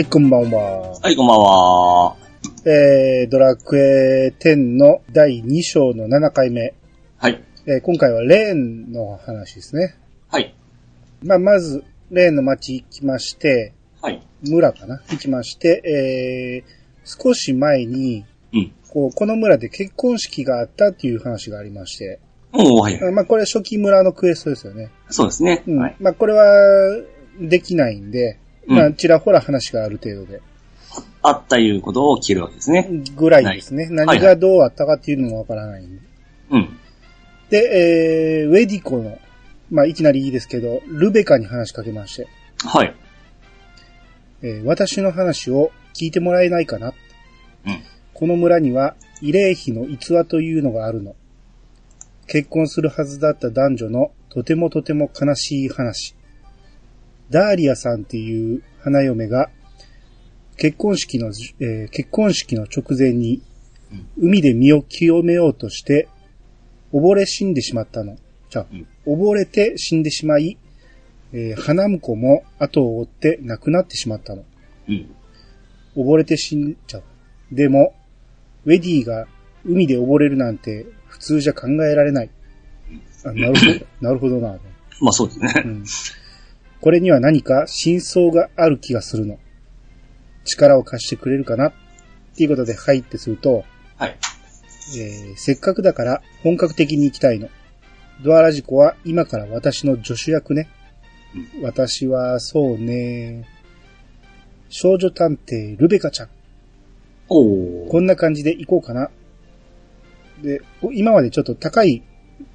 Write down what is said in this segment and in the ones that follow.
はい、こんばんは。はい、こんばんは。えー、ドラクエ10の第2章の7回目。はい。えー今回はレーンの話ですね。はい。まあ、まず、レーンの町行きまして、はい。村かな？行きまして、えー、少し前に、うん。こう、この村で結婚式があったっていう話がありまして、おー、はい。あまあ、これ初期村のクエストですよね。そうですね。うん。はい。まあ、これは、できないんで、まあ、うんちらほら話がある程度で。あったいうことを聞けるわけですね。ぐらいですね。い何がどうあったかっていうのもわからないんで。うん。で、えー、ウェディコの、まあ、いきなりいいですけど、ルベカに話しかけまして、はい。えー私の話を聞いてもらえないかな。うん。この村には、慰霊碑の逸話というのがあるの。結婚するはずだった男女のとてもとても悲しい話。ダーリアさんっていう花嫁が、結婚式の、えー結婚式の直前に、海で身を清めようとして、溺れ死んでしまったの。じゃあ、溺れて死んでしまい、えー花婿も後を追って亡くなってしまったの。うん。溺れて死んじゃう。でも、ウェディが海で溺れるなんて普通じゃ考えられない。あなるほど、なるほどな。まあそうですねう。ん、これには何か真相がある気がするの。力を貸してくれるかな？っていうことで入ってすると、はい。えーせっかくだから本格的に行きたいの。ドアラジコは今から私の助手役ね。私はそうね、少女探偵ルベカちゃん。おー。こんな感じで行こうかな。で、今までちょっと高い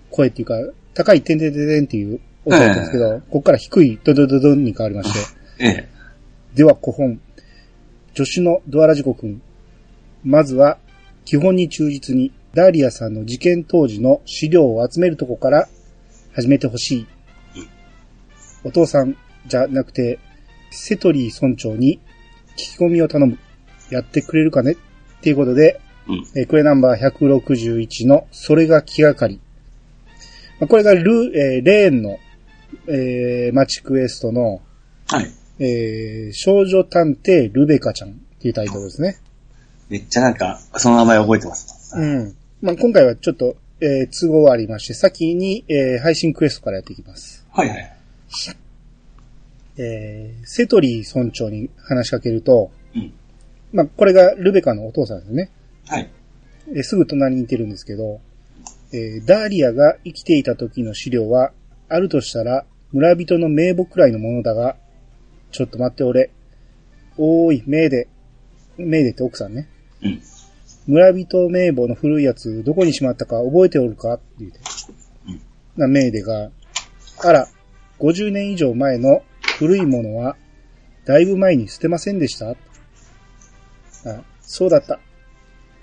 声っていうか、高いてんてんてんてんっていう音だったんですけど、ここから低いドドドドンに変わりまして。ええ。では古本。助手のドアラジコ君。まずは、基本に忠実に、ダーリアさんの事件当時の資料を集めるとこから始めてほしい。お父さんじゃなくて、セトリー村長に聞き込みを頼む。やってくれるかね？っていうことで、うん。えークエナンバー161の、それが気がかり。まあこれがル、えーレーンの、えーマチクエストの、はい。えー少女探偵ルベカちゃんっていうタイトルですね。めっちゃなんか、その名前覚えてます。うん。まあ、今回はちょっと、えー都合ありまして、先に、えー配信クエストからやっていきます。はいはい。えーセトリー村長に話しかけると、うん。まあ、これがルベカのお父さんですね。はい。えーすぐ隣にいてるんですけど、えーダーリアが生きていた時の資料は、あるとしたら、村人の名簿くらいのものだが、ちょっと待って俺。おーい、メイデ。メイデって奥さんね。うん。村人名簿の古いやつ、どこにしまったか覚えておるか？って言うて。うんな、メイデが、あら、50年以上前の古いものは、だいぶ前に捨てませんでした？あ、そうだった。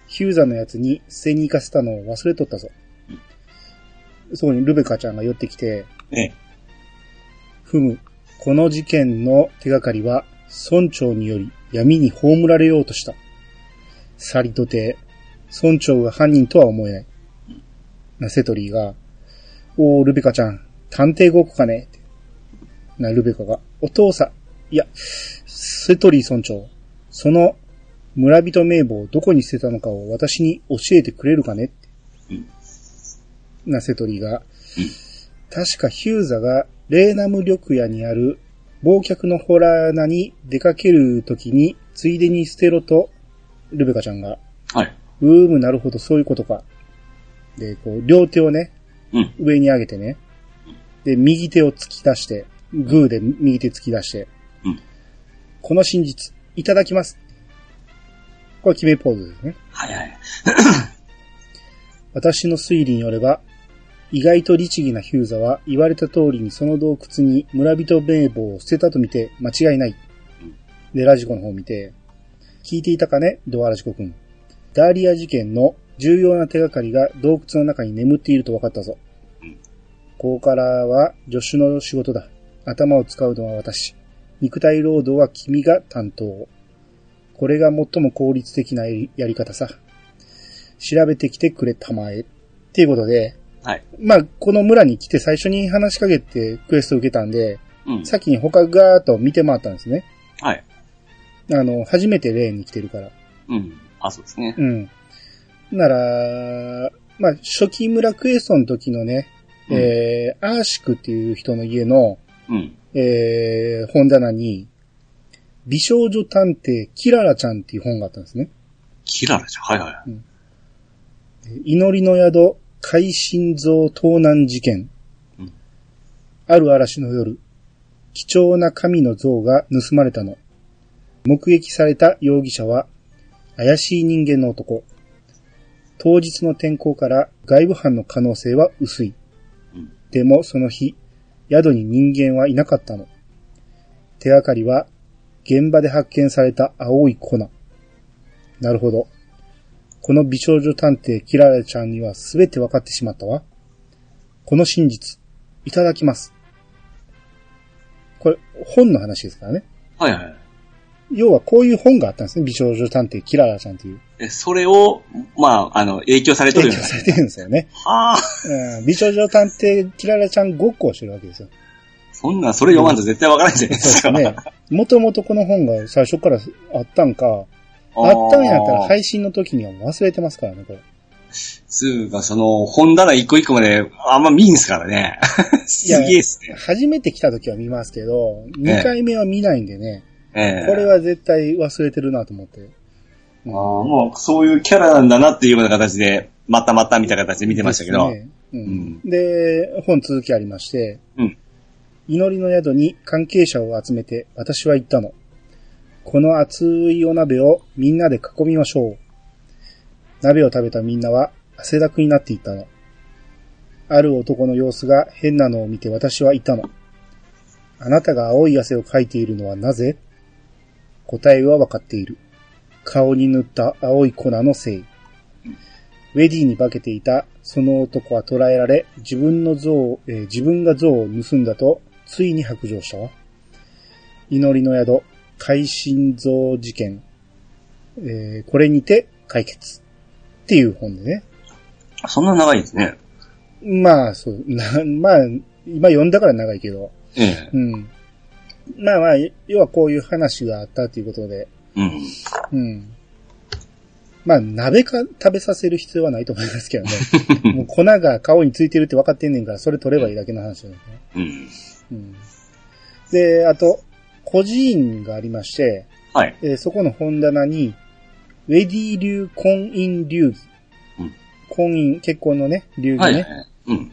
ヒューザのやつに捨てに行かせたのを忘れとったぞ。そこにルベカちゃんが寄ってきて、ええ。ふむ、この事件の手がかりは、村長により闇に葬られようとした。さりとて、村長が犯人とは思えない。な、セトリーが、おー、ルベカちゃん、探偵ごっこかねな、ルベカが、お父さん、いや、セトリー村長、その村人名簿をどこに捨てたのかを私に教えてくれるかね。な、セトリーが、確かヒューザがレーナム緑屋にある忘却のホラー穴に出かけるときに、ついでに捨てろと、ルベカちゃんが、はい。うーむ、なるほど、そういうことか。で、こう、両手をね、うん。上に上げてね。で、右手を突き出して、グーで右手突き出して、うん。この真実、いただきます。これ決めポーズですね。はいはい。私の推理によれば、意外と律儀なヒューザは言われた通りにその洞窟に村人名簿を捨てたと見て間違いない。で、ラジコの方を見て、聞いていたかねドアラジコ君。ダーリア事件の重要な手がかりが洞窟の中に眠っていると分かったぞ。ここからは助手の仕事だ。頭を使うのは私。肉体労働は君が担当。これが最も効率的なやり方さ。調べてきてくれたまえ。っていうことで、はい。まあ、この村に来て最初に話しかけてクエストを受けたんで、うん。先に他ガーッと見て回ったんですね。はい。あの、初めて例に来てるから。うん。あ、そうですね。うん。なら、まあ、初期村クエストの時のね、うんえー、アーシクっていう人の家の、うん。えー、本棚に、美少女探偵キララちゃんっていう本があったんですね。キララじゃん。はいはい。祈りの宿、海心臓盗難事件。うんある嵐の夜、貴重な神の像が盗まれたの。目撃された容疑者は、怪しい人間の男。当日の天候から外部犯の可能性は薄い。うんでもその日、宿に人間はいなかったの。手がかりは、現場で発見された青い粉。なるほど。この美少女探偵キララちゃんには全て分かってしまったわ。この真実、いただきます。これ、本の話ですからね。はいはい。要はこういう本があったんですね。美少女探偵キララちゃんっていう。え、それを、まあ、あの、影響されてるよね。提供されてるんですよね。はあ。うん、美少女探偵キララちゃんごっこをしてるわけですよ。そんなん、それ読まんと絶対わからないじゃないですか。そうですね。もともとこの本が最初からあったんか、あったんやったらい。配信の時には忘れてますからね、これ。つうか、その、本棚一個一個まであんま見んすからね。すげえっすね。初めて来た時は見ますけど、2回目は見ないんでね、ええこれは絶対忘れてるなと思って。あーもう、そういうキャラなんだなっていうような形で、またまたみたいな形で見てましたけど。ですねうんで、本続きありまして、うん祈りの宿に関係者を集めて私は言ったの。この熱いお鍋をみんなで囲みましょう。鍋を食べたみんなは汗だくになっていたの。ある男の様子が変なのを見て私は言ったの。あなたが青い汗をかいているのはなぜ？答えはわかっている。顔に塗った青い粉のせい。ウェディに化けていたその男は捕らえられ、自分の像を、えー自分が像を盗んだと、ついに白状したわ。祈りの宿、海心像事件、えーこれにて解決。っていう本でね。そんな長いですね。まあ、そう、な まあ、今読んだから長いけど、ええ。うん。まあまあ、要はこういう話があったということで、うん。うん。まあ、鍋か食べさせる必要はないと思いますけどね。もう粉が顔についてるって分かってんねんから、それ取ればいいだけの話なんですね。うん。うん。で、あと、孤児院がありまして、はい。えーそこの本棚に、ウェディ流婚姻流儀。うん婚姻、結婚のね、流儀ね。はい。うん。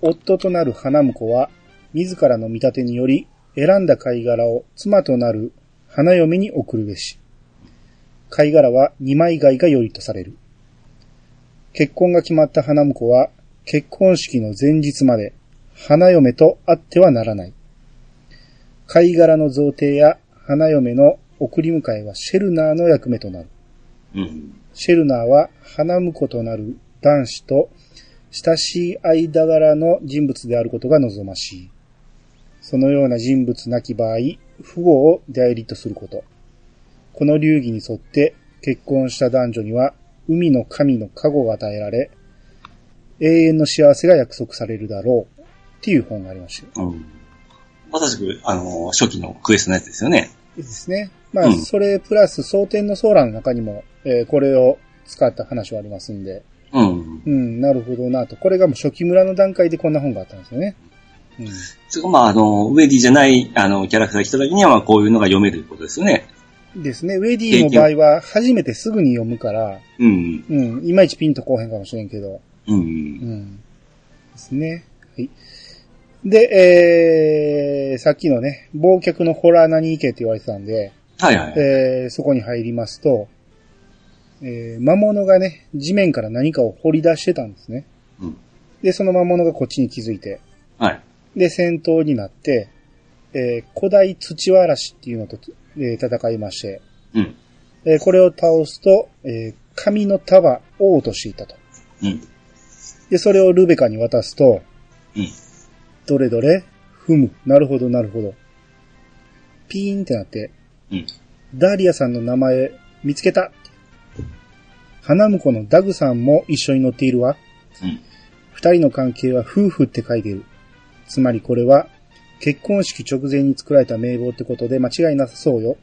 夫となる花婿は、自らの見立てにより、選んだ貝殻を妻となる花嫁に送るべし。貝殻は二枚貝が良いとされる。結婚が決まった花婿は、結婚式の前日まで、花嫁と会ってはならない。貝殻の贈呈や花嫁の送り迎えはシェルナーの役目となる。うん。シェルナーは花婿となる男子と親しい間柄の人物であることが望ましい。そのような人物なき場合、父母を代理とすること。この流儀に沿って結婚した男女には海の神の加護が与えられ、永遠の幸せが約束されるだろう。っていう本がありました。うん。まさしく、あの、初期のクエストのやつですよね。ですね。まあ、うんそれプラス、蒼天のソーラの中にも、えーこれを使った話はありますんで、うん。うん、なるほどなと。これがもう初期村の段階でこんな本があったんですよね。うん。それかまあ、あの、ウェディじゃない、あの、キャラクターが来た時には、まあ、こういうのが読めることですよね。ですね。ウェディの場合は初めてすぐに読むから、うん。うん、いまいちピンとこうへんかもしれんけど、う。うんん。ですね。はい。で、えー、さっきのね、忘却のホラー何行けって言われてたんで、はいはい。えー、そこに入りますと、えー、魔物がね、地面から何かを掘り出してたんですね。うん。で、その魔物がこっちに気づいて、はい。で、戦闘になって、えー古代土わらしっていうのと、えー戦いまして、うん。えーこれを倒すと、えー神の束を落としていたと。うん。で、それをルベカに渡すと、うん。どれどれ？ふむ。なるほど、なるほど。ピーンってなって、うん。ダーリアさんの名前見つけた。花婿のダグさんも一緒に乗っているわ。うん。二人の関係は夫婦って書いている。つまりこれは結婚式直前に作られた名簿ってことで間違いなさそうよ。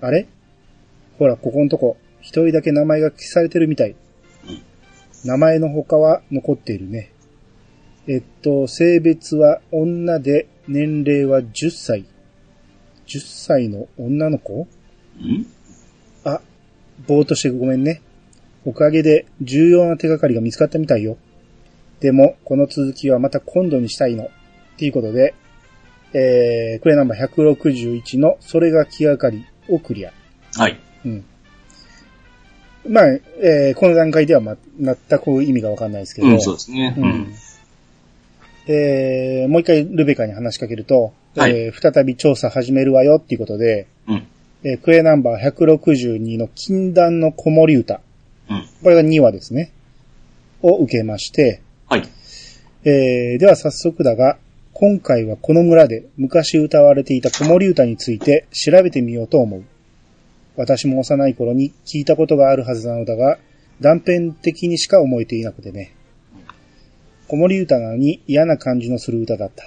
あれ？ほら、ここのとこ、一人だけ名前が消されてるみたい。うん名前の他は残っているね。えっと、性別は女で、年齢は10歳。10歳の女の子？ん？あ、ぼーっとしてごめんね。おかげで重要な手がかりが見つかったみたいよ。でも、この続きはまた今度にしたいの。っていうことで、えー、クレナンバー161のそれが気がかりをクリア。はい。うん。まあ、えー、この段階では、ま、全く意味がわかんないですけど。うん、そうですね。ううんん。えー、もう一回ルベカに話しかけると、はいえー再び調査始めるわよっていうことで、うん。えークエナンバー162の禁断の子守歌。うん。これが2話ですね。を受けまして、はい。えー、では早速だが、今回はこの村で昔歌われていた子守歌について調べてみようと思う。私も幼い頃に聞いたことがあるはずなのだが、断片的にしか思えていなくてね。子守歌なのに嫌な感じのする歌だった。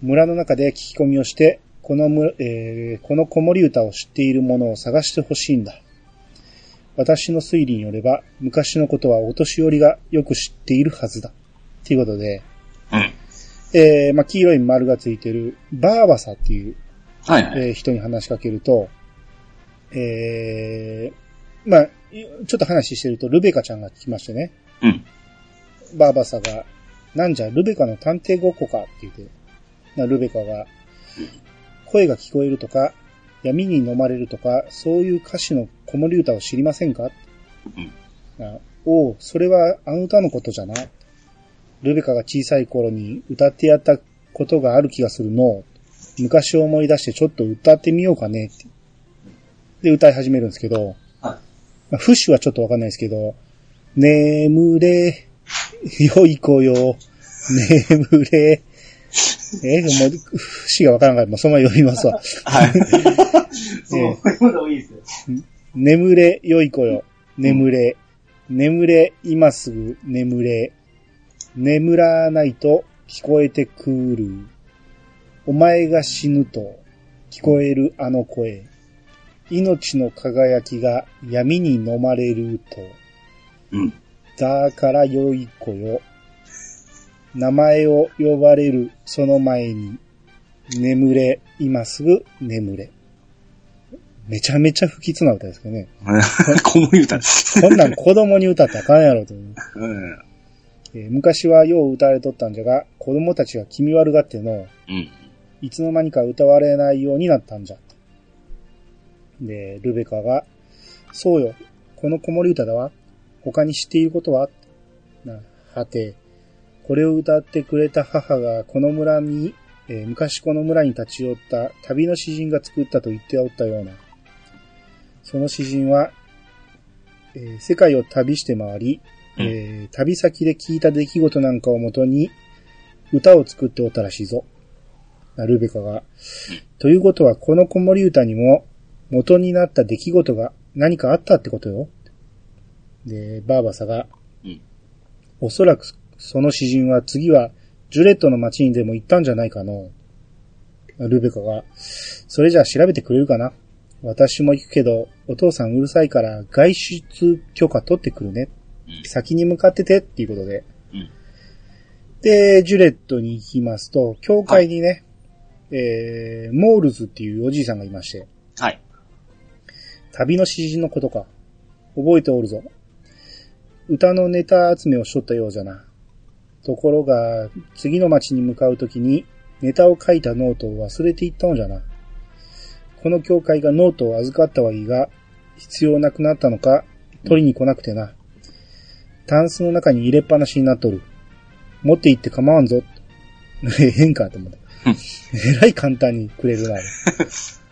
村の中で聞き込みをして、このむ、えーこの子守歌を知っている者を探してほしいんだ。私の推理によれば、昔のことはお年寄りがよく知っているはずだ。ということで、うん。えー、まあ、黄色い丸がついてる、バーバサっていう、はいはい。えー人に話しかけると、えー、まあ、ちょっと話してると、ルベカちゃんが来ましてね、うん。バーバサが、なんじゃ、ルベカの探偵ごっこかって言って、なルベカが、声が聞こえるとか、闇に飲まれるとか、そういう歌詞の子守歌を知りませんか？うん。あおう、それはあの歌のことじゃな。ルベカが小さい頃に歌ってやったことがある気がするの。昔を思い出してちょっと歌ってみようかねって。で、歌い始めるんですけど、はい。まあ、フッシュはちょっとわかんないですけど、眠れ、良い子よ、眠れ、え、もう、節がわからんから、もうそのまま読みますわ。はい。そう、読んだ方がいいですよ。眠れ、良い子よ。眠れ。眠れ、今すぐ眠れ。眠らないと聞こえてくる。お前が死ぬと聞こえるあの声。命の輝きが闇に飲まれると。うん。だから良い子よ。名前を呼ばれるその前に。眠れ、今すぐ眠れ。めちゃめちゃ不吉な歌ですけどね。子守歌です。こんなん子供に歌ったらあかんやろと思う、うん。えー昔はよう歌われとったんじゃが、子供たちが気味悪がっての、うん。いつの間にか歌われないようになったんじゃ。で、ルベカが、そうよ、この子守歌だわ。他に知っていることは？な、はて、これを歌ってくれた母がこの村に、えー昔この村に立ち寄った旅の詩人が作ったと言っておったような。その詩人は、えー世界を旅して回り、えー旅先で聞いた出来事なんかをもとに歌を作っておったらしいぞ。なルベカが。ということは、この子守歌にも元になった出来事が何かあったってことよ。で、バーバサが、うんおそらくその詩人は次はジュレットの町にでも行ったんじゃないかの。ルベカが、それじゃあ調べてくれるかな私も行くけど、お父さんうるさいから外出許可取ってくるね。うん先に向かっててっていうことで。うんで、ジュレットに行きますと、教会にね、えー、モールズっていうおじいさんがいまして、はい。旅の詩人のことか。覚えておるぞ。歌のネタ集めをしとったようじゃな。ところが、次の町に向かうときに、ネタを書いたノートを忘れていったのじゃな。この教会がノートを預かったはいいが、必要なくなったのか、取りに来なくてな。タンスの中に入れっぱなしになっとる。持って行って構わんぞ。変かと思った。えらい簡単にくれるな。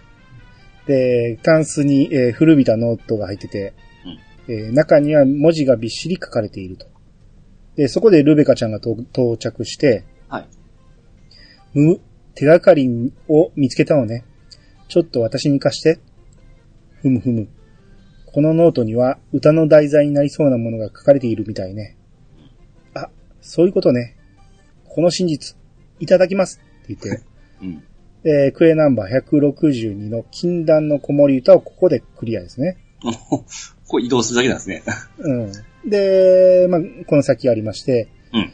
で、タンスに、えー古びたノートが入ってて、えー中には文字がびっしり書かれていると。で、そこでルベカちゃんがと到着して、はい。む、手がかりを見つけたのね。ちょっと私に貸して。ふむふむ。このノートには歌の題材になりそうなものが書かれているみたいね。あ、そういうことね。この真実、いただきますって言って、うん。えークエナンバー162の禁断の子守歌をここでクリアですね。これ移動するだけなんですね。うん。で、まあ、この先ありまして、うん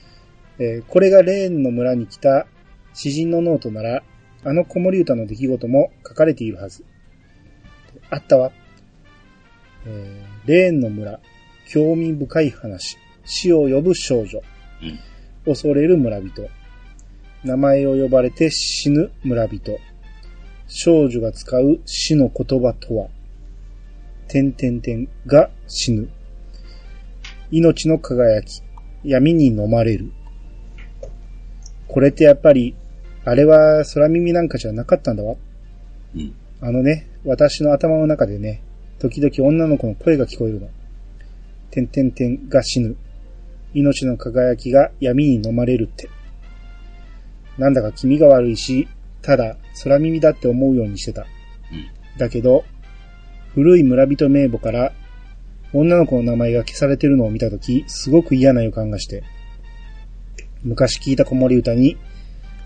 えーこれがレーンの村に来た詩人のノートなら、あの子守歌の出来事も書かれているはず。あったわ。えーレーンの村、興味深い話、死を呼ぶ少女、うん恐れる村人、名前を呼ばれて死ぬ村人、少女が使う死の言葉とは、点々点が死ぬ。命の輝き、闇に飲まれる。これってやっぱり、あれは空耳なんかじゃなかったんだわ。うん。あのね、私の頭の中でね、時々女の子の声が聞こえるの。てんてんてんが死ぬ。命の輝きが闇に飲まれるって。なんだか気味が悪いし、ただ空耳だって思うようにしてた。うん。だけど、古い村人名簿から女の子の名前が消されてるのを見たとき、すごく嫌な予感がして、昔聞いた子守歌に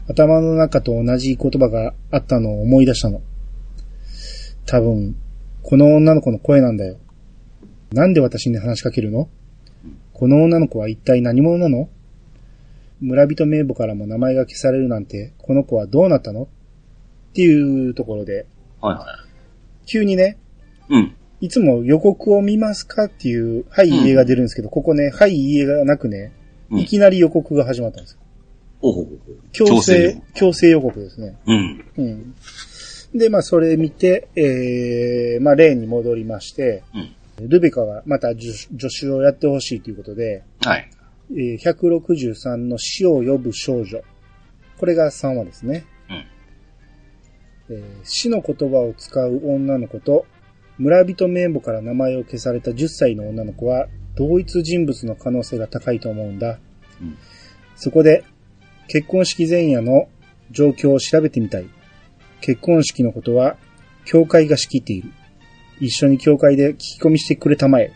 頭の中と同じ言葉があったのを思い出したの。多分、この女の子の声なんだよ。なんで私に話しかけるの？この女の子は一体何者なの？村人名簿からも名前が消されるなんて、この子はどうなったの？っていうところで、はいは急にね、い。うん。いつも予告を見ますかっていう、はい、いいえが出るんですけど、ここね、はい、いいえがなくね、うんいきなり予告が始まったんですよ。おほ。強制強、強制予告ですね。うん。うん。で、まあ、それ見て、えー、まあ、レーンに戻りまして、うん。ルベカがまた助助手をやってほしいということで、はい。えー163の死を呼ぶ少女。これが3話ですね。うん。えー死の言葉を使う女の子と、村人名簿から名前を消された10歳の女の子は、同一人物の可能性が高いと思うんだ。うんそこで、結婚式前夜の状況を調べてみたい。結婚式のことは、教会が仕切っている。一緒に教会で聞き込みしてくれたまえ。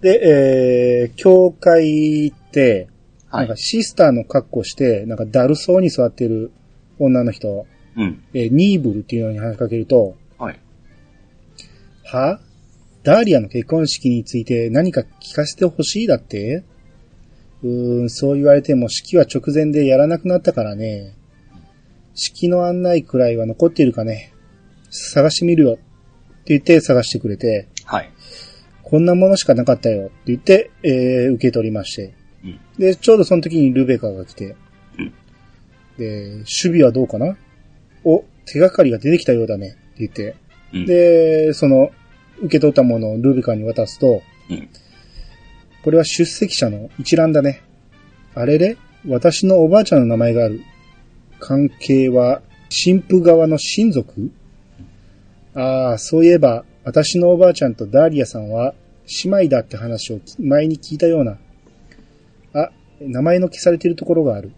で、えー、教会って、はいなんか。シスターの格好して、なんかだるそうに座ってる女の人、うん。えーニーブルっていうのに話しかけると、はダーリアの結婚式について何か聞かせてほしいだって？うーん、そう言われても式は直前でやらなくなったからね。式の案内くらいは残っているかね。探してみるよ。って言って探してくれて、はい。こんなものしかなかったよ。って言って、えー受け取りまして。うん。で、ちょうどその時にルベカが来て、うんで、守備はどうかなお、手がかりが出てきたようだね。って言って、うん。で、その、受け取ったものをルベカに渡すと、うん。これは出席者の一覧だね。あれれ私のおばあちゃんの名前がある。関係は、神父側の親族？ああ、そういえば、私のおばあちゃんとダーリアさんは、姉妹だって話を前に聞いたような。あ、名前の消されているところがある。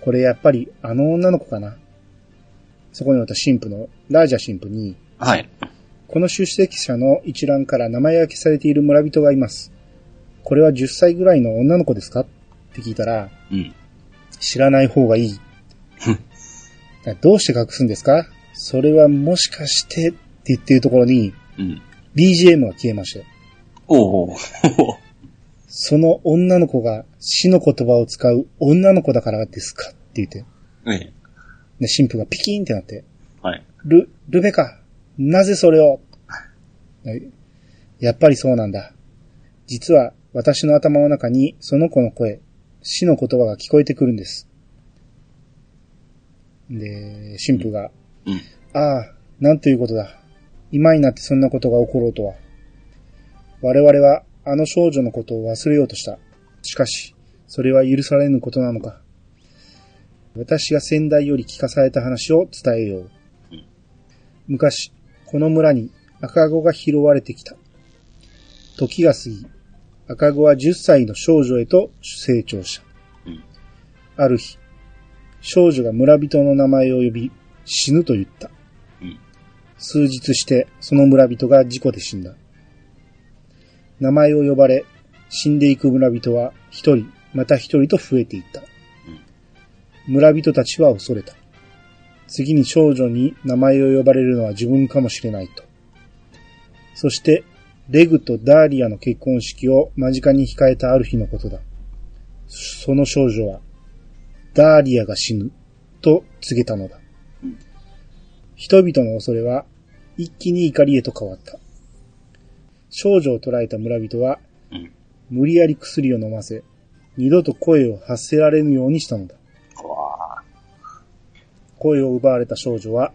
これやっぱり、あの女の子かな。そこにおった神父の、ラージャ神父に、はい。この出席者の一覧から名前が消されている村人がいます。これは10歳ぐらいの女の子ですか？って聞いたら、うん。知らない方がいい。どうして隠すんですか？それはもしかしてって言ってるところにうん。BGM が消えましたよ。おうおうその女の子が死の言葉を使う女の子だからですか？って言って、ええ。で、神父がピキーンってなって、はい。ル、ルベカ、なぜそれを？やっぱりそうなんだ。実は私の頭の中にその子の声、死の言葉が聞こえてくるんです。で、神父が、うん。ああ、なんということだ。今になってそんなことが起ころうとは。我々はあの少女のことを忘れようとした。しかし、それは許されぬことなのか。私が先代より聞かされた話を伝えよう。昔、この村に赤子が拾われてきた。時が過ぎ、赤子は10歳の少女へと成長した。うん。ある日、少女が村人の名前を呼び、死ぬと言った。うん。数日して、その村人が事故で死んだ。名前を呼ばれ、死んでいく村人は一人、また一人と増えていった。村人たちは恐れた。次に少女に名前を呼ばれるのは自分かもしれないと。そして、レグとダーリアの結婚式を間近に控えたある日のことだ。その少女は、ダーリアが死ぬ、と告げたのだ。人々の恐れは、一気に怒りへと変わった。少女を捕らえた村人は、うん。無理やり薬を飲ませ、二度と声を発せられぬようにしたのだ。声を奪われた少女は、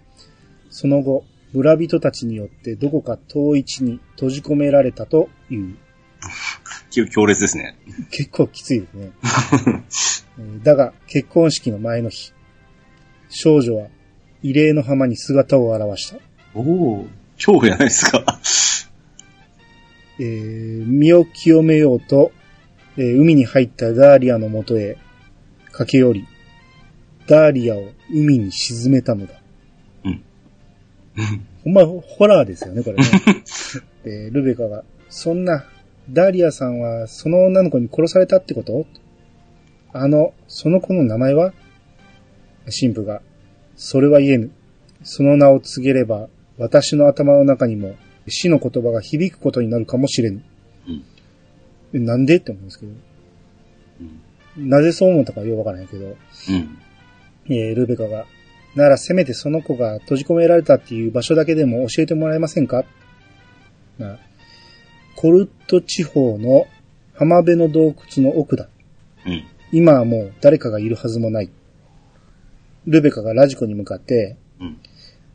その後、村人たちによってどこか遠い地に閉じ込められたという。強強烈ですね。結構きついですね。えーだが、結婚式の前の日、少女は異例の浜に姿を現した。おお恐怖じゃないですか。えー身を清めようと、えー海に入ったダーリアのもとへ駆け寄り、ダーリアを海に沈めたのだ。うん。ほんま、ホラーですよね、これね。で、ルベカが、そんな、ダーリアさんはその女の子に殺されたってこと？あの、その子の名前は？神父が、それは言えぬ。その名を告げれば、私の頭の中にも死の言葉が響くことになるかもしれぬ。えなんで？って思うんですけど。うん。なぜそう思ったかよくわからないけど、うん。えールベカが、ならせめてその子が閉じ込められたっていう場所だけでも教えてもらえませんか？なコルト地方の浜辺の洞窟の奥だ。うん。今はもう誰かがいるはずもない。ルベカがラジコに向かって、うん。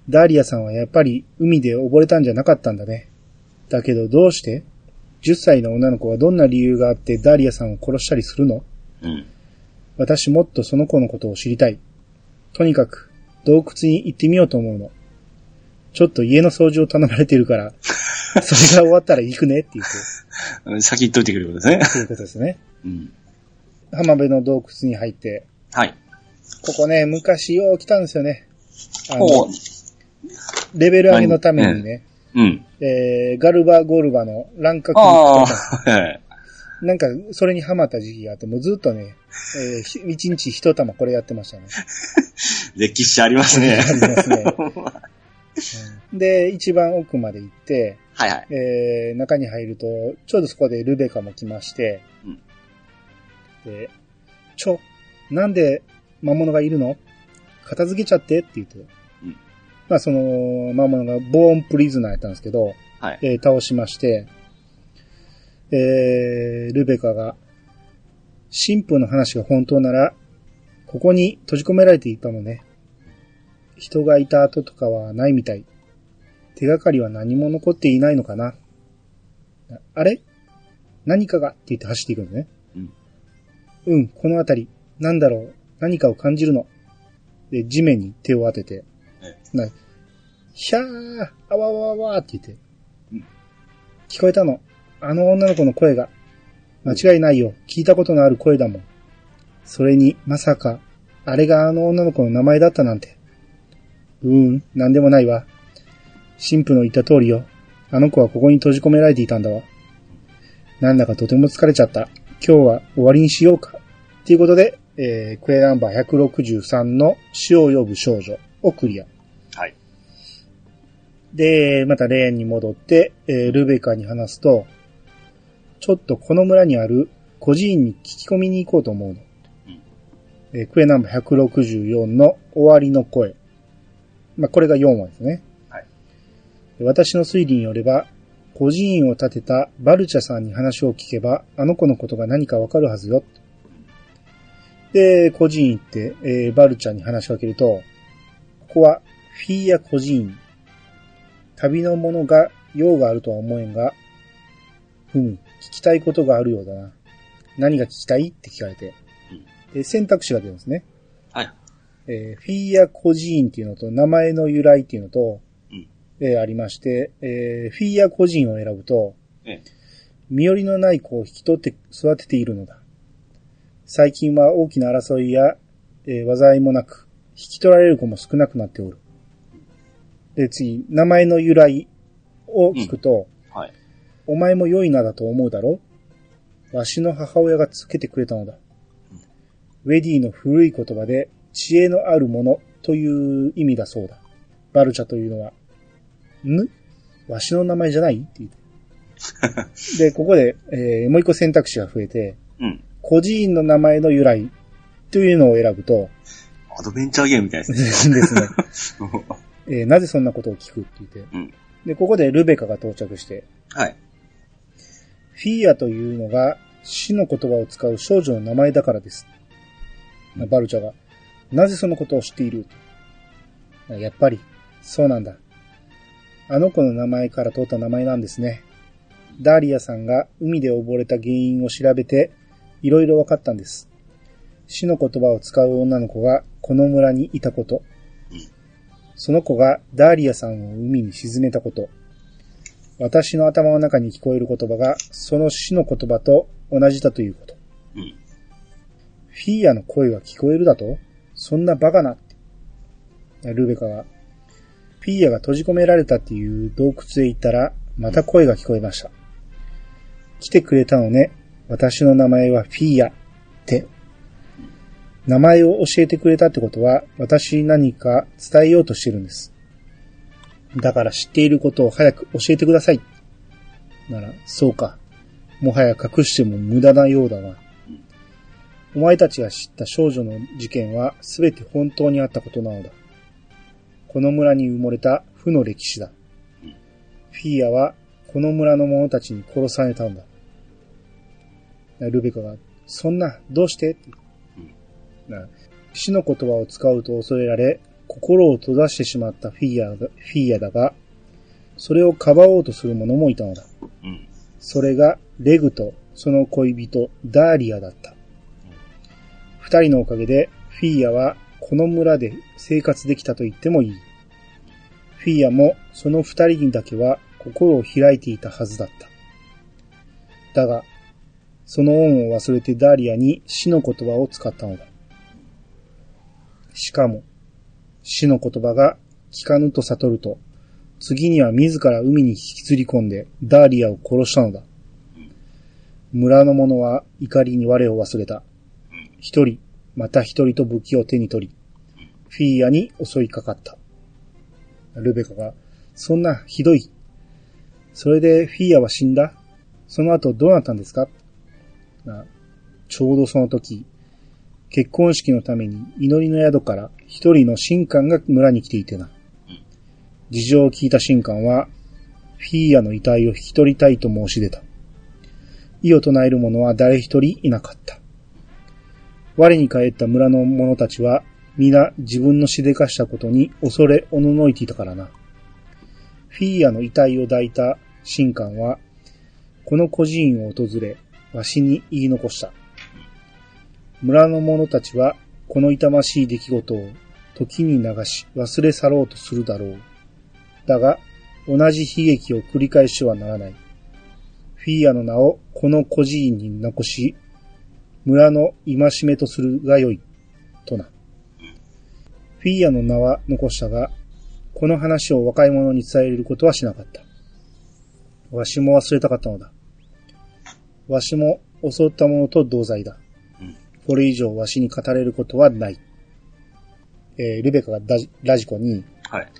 ダーリアさんはやっぱり海で溺れたんじゃなかったんだね。だけどどうして ?10 歳の女の子はどんな理由があってダーリアさんを殺したりするの？うん。私もっとその子のことを知りたい。とにかく、洞窟に行ってみようと思うの。ちょっと家の掃除を頼まれてるから、それが終わったら行くねって言って、先言っといてくれることですね。ということですね。うん。浜辺の洞窟に入って、はい。ここね、昔よう来たんですよね。あのレベル上げのためにね、うん。えー、ガルバ・ゴルバの乱獲にあ来たあ、はい。なんか、それにハマった時期があって、もうずっとね、えーひ一日一玉これやってましたね。歴史ありますね。ありますね。うんで、一番奥まで行って、はいはい。えー中に入ると、ちょうどそこでルベカも来まして、うんで、ちょ、なんで魔物がいるの？片付けちゃってって言って、うんまあその魔物がボーンプリズナーやったんですけど、はい。えー倒しまして、えールベカが、神父の話が本当なら、ここに閉じ込められていたのね。人がいた跡とかはないみたい。手がかりは何も残っていないのかな。あれ？何かが？って言って走っていくのね。うん。うん、この辺り、なんだろう？何かを感じるの。で、地面に手を当てて、えな、ひゃー、あわわわわって言って、うん聞こえたの。あの女の子の声が。間違いないよ。聞いたことのある声だもん。それに、まさか、あれがあの女の子の名前だったなんて。うーん、なんでもないわ。神父の言った通りよ。あの子はここに閉じ込められていたんだわ。なんだかとても疲れちゃった。今日は終わりにしようか。ということで、えー、クエナンバー163の死を呼ぶ少女をクリア。はい。で、またレーンに戻って、えールベカに話すと、ちょっとこの村にある孤児院に聞き込みに行こうと思うの。えークエナンバー164の終わりの声。まあ、これが4話ですね。はい。私の推理によれば、孤児院を建てたバルチャさんに話を聞けば、あの子のことが何かわかるはずよ。で、孤児院行って、えーバルチャに話しかけると、ここはフィーヤ孤児院。旅の者が用があるとは思えんが、うん、聞きたいことがあるようだな。何が聞きたいって聞かれて。で、選択肢が出るんですね。はい。えーフィーヤ孤児院っていうのと、名前の由来っていうのと、うんえーありまして、えーフィーヤ孤児院を選ぶと、ええ。身寄りのない子を引き取って育てているのだ。最近は大きな争いや、えー災いもなく、引き取られる子も少なくなっておる。で、次、名前の由来を聞くと、はい。お前も良い名だと思うだろ？わしの母親がつけてくれたのだ。ウェディの古い言葉で、知恵のあるものという意味だそうだ。バルチャというのは。ん？わしの名前じゃない？って言って。で、ここで、えーもう一個選択肢が増えて、うん。孤児院の名前の由来というのを選ぶと、アドベンチャーゲームみたいですね。ですね、えーなぜそんなことを聞くって言って。うんで、ここでルベカが到着して、はい。フィーアというのが死の言葉を使う少女の名前だからです。うんバルチャが、なぜそのことを知っている？やっぱり、そうなんだ。あの子の名前から取った名前なんですね。ダーリアさんが海で溺れた原因を調べて、いろいろ分かったんです。死の言葉を使う女の子がこの村にいたことうん。その子がダーリアさんを海に沈めたこと。私の頭の中に聞こえる言葉がその死の言葉と同じだということ。うん。フィーアの声が聞こえるだとそんなバカなって。ルベカが、フィーアが閉じ込められたっていう洞窟へ行ったら、また声が聞こえました。来てくれたのね。私の名前はフィーアって。名前を教えてくれたってことは、私に何か伝えようとしてるんです。だから知っていることを早く教えてください。なら、そうか。もはや隠しても無駄なようだな。お前たちが知った少女の事件は全て本当にあったことなのだ。この村に埋もれた負の歴史だ。フィーアはこの村の者たちに殺されたんだ。ルベカが、そんな、どうして？死の言葉を使うと恐れられ、心を閉ざしてしまったフィーアがフィーアだが、それをかばおうとする者もいたのだ。うん。それがレグとその恋人ダーリアだった。二人のおかげでフィーアはこの村で生活できたと言ってもいい。フィーアもその二人にだけは心を開いていたはずだった。だが、その恩を忘れてダーリアに死の言葉を使ったのだ。しかも、死の言葉が聞かぬと悟ると、次には自ら海に引きずり込んでダーリアを殺したのだ。村の者は怒りに我を忘れた。一人、また一人と武器を手に取り、フィーアに襲いかかった。ルベカが、そんなひどい。それでフィーアは死んだその後どうなったんですか？ちょうどその時、結婚式のために祈りの宿から一人の神官が村に来ていてな。事情を聞いた神官は、フィーアの遺体を引き取りたいと申し出た。意を唱える者は誰一人いなかった。我に帰った村の者たちは、皆自分のしでかしたことに恐れおののいていたからな。フィーアの遺体を抱いた神官は、この孤児院を訪れ、わしに言い残した。村の者たちは、この痛ましい出来事を時に流し忘れ去ろうとするだろう。だが、同じ悲劇を繰り返してはならない。フィーアの名をこの孤児院に残し、村の戒めとするがよい、とな。フィーアの名は残したが、この話を若い者に伝えることはしなかった。わしも忘れたかったのだ。わしも襲った者と同罪だ。うんこれ以上わしに語れることはない。えールベカがラジコに、はい。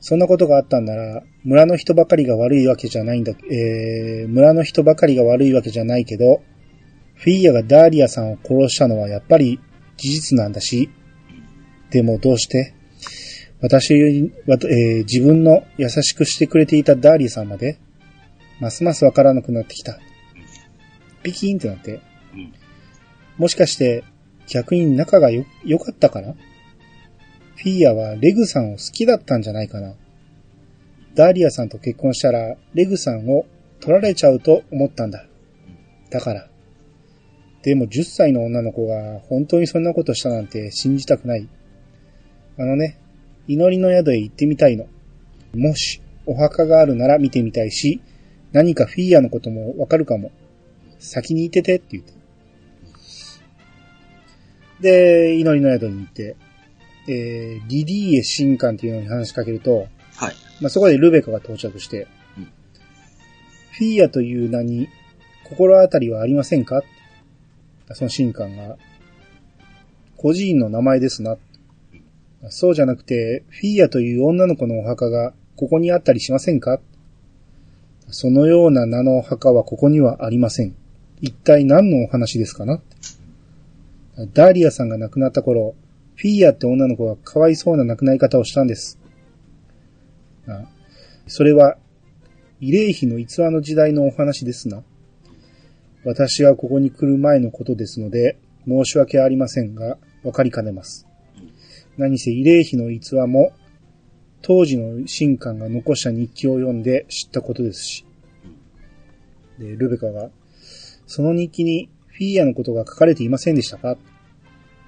そんなことがあったんなら、村の人ばかりが悪いわけじゃないんだ、えー、村の人ばかりが悪いわけじゃないけど、フィーアがダーリアさんを殺したのはやっぱり事実なんだし、でもどうして私に、わたえー自分の優しくしてくれていたダーリアさんまで、ますますわからなくなってきた。ピキーンってなって、うん。もしかして逆に仲がよ、良かったからフィーアはレグさんを好きだったんじゃないかな？ダーリアさんと結婚したらレグさんを取られちゃうと思ったんだ。だから。でも10歳の女の子が本当にそんなことしたなんて信じたくない。あのね、祈りの宿へ行ってみたいの。もしお墓があるなら見てみたいし、何かフィーアのこともわかるかも。先に行っててって言って。で、祈りの宿に行って、えー、リディーエ神官っていうのに話しかけると、はい。まあ、そこでルベカが到着して、うんフィーアという名に心当たりはありませんか？その神官が、孤児院の名前ですな。そうじゃなくて、フィーアという女の子のお墓がここにあったりしませんか？そのような名のお墓はここにはありません。一体何のお話ですかな？ダーリアさんが亡くなった頃、フィーアって女の子がかわいそうな亡くなり方をしたんです。あそれは、慰霊碑の逸話の時代のお話ですな。私がここに来る前のことですので、申し訳ありませんが、わかりかねます。何せ慰霊碑の逸話も、当時の神官が残した日記を読んで知ったことですし。で、ルベカが、その日記にフィーアのことが書かれていませんでしたか？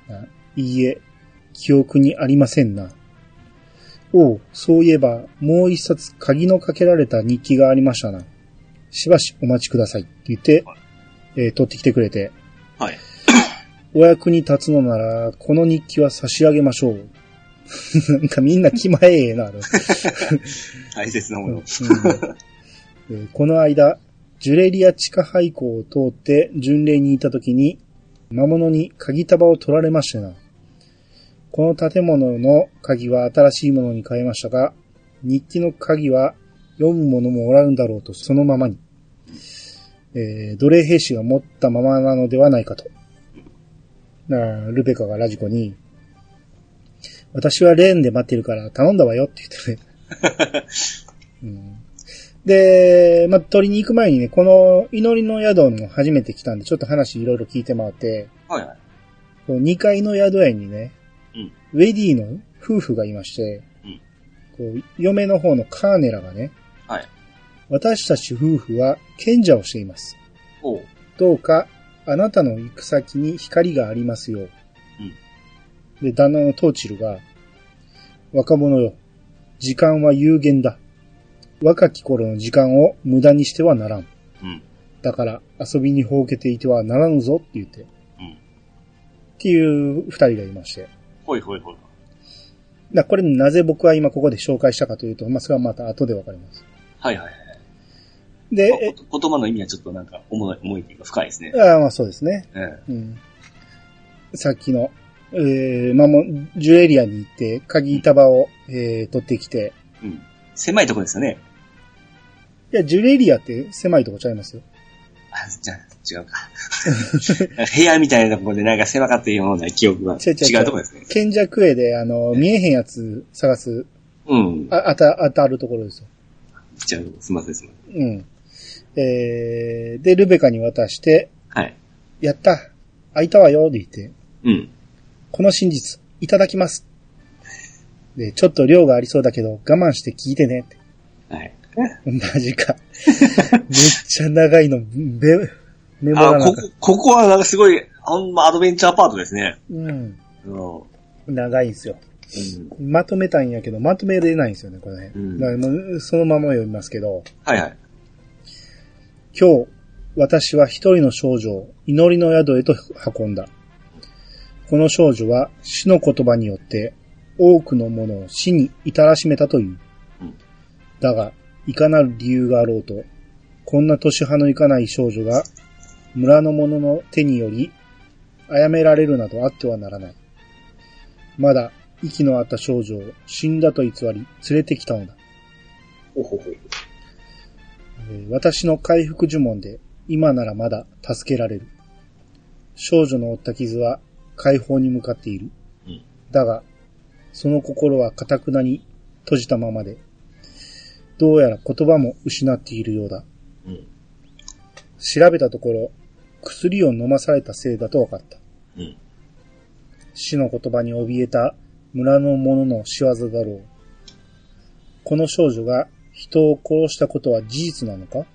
あいいえ、記憶にありませんな。おう、そういえば、もう一冊鍵のかけられた日記がありましたな。しばしお待ちくださいって言って、えー取ってきてくれて、はい。お役に立つのなら、この日記は差し上げましょう。なんかみんな気前ええな。大切なもの。うんえーこの間、ジュレリア地下廃校を通って巡礼に行った時に、魔物に鍵束を取られましてな。この建物の鍵は新しいものに変えましたが、日記の鍵は読む者もおらんだろうとそのままに、えー奴隷兵士が持ったままなのではないかと。だからルベカがラジコに、私はレーンで待ってるから頼んだわよって言ってね。うんで、まあ、取りに行く前にね、この祈りの宿も初めて来たんで、ちょっと話いろいろ聞いて回って、はいはい。こう2階の宿屋にね、うんウェディの夫婦がいまして、うんこう嫁の方のカーネラがね、はい。私たち夫婦は賢者をしています。おう。どうか、あなたの行く先に光がありますよう。で、旦那のトーチルが、若者よ、時間は有限だ。若き頃の時間を無駄にしてはならん。うん。だから遊びにほうけていてはならぬぞって言って。うんっていう二人がいまして。ほいほいほい。だこれなぜ僕は今ここで紹介したかというと、まあ、それはまた後でわかります。はいはいはい。で、言葉の意味はちょっとなんか重い、重いっていうか深いですね。えあまあそうですね。えうん。さっきの、えー、まあもう、ジュエリアに行って、鍵束を、えー、取ってきて、えうん。狭いとこですよね。いや、ジュレリアって狭いとこちゃいますよ。あ、じゃあ、違うか。部屋みたいなところでなんか狭かったような記憶が違うところですね。賢者絵で、あの、見えへんやつ探す、うん。あ、当た、当たるところですよ。じゃあ、すみません、すみません。うん。えー、で、ルベカに渡して、はい。やった開いたわよって言って、うん。この真実、いただきます。で、ちょっと量がありそうだけど、我慢して聞いてね。はい。マジか。めっちゃ長いの、べ、メモあ、ここ、ここはなんかすごい、あんまアドベンチャーパートですね。た。うん。うん。長いんですよ。うん。まとめたんやけど、まとめれないんですよね、これね。うんそのまま読みますけど、はいはい。今日、私は一人の少女を祈りの宿へと運んだ。この少女は死の言葉によって多くのものを死に至らしめたという。うんだが、いかなる理由があろうと、こんな年派のいかない少女が村の者の手により殺められるなどあってはならない。まだ息のあった少女を死んだと偽り連れてきたのだ。ほほほ。えー私の回復呪文で今ならまだ助けられる。少女の負った傷は解放に向かっている。うんだが、その心は堅くなに閉じたままで、どうやら言葉も失っているようだ。うん。調べたところ、薬を飲まされたせいだと分かった。うん。死の言葉に怯えた村の者の仕業だろう。この少女が人を殺したことは事実なのか？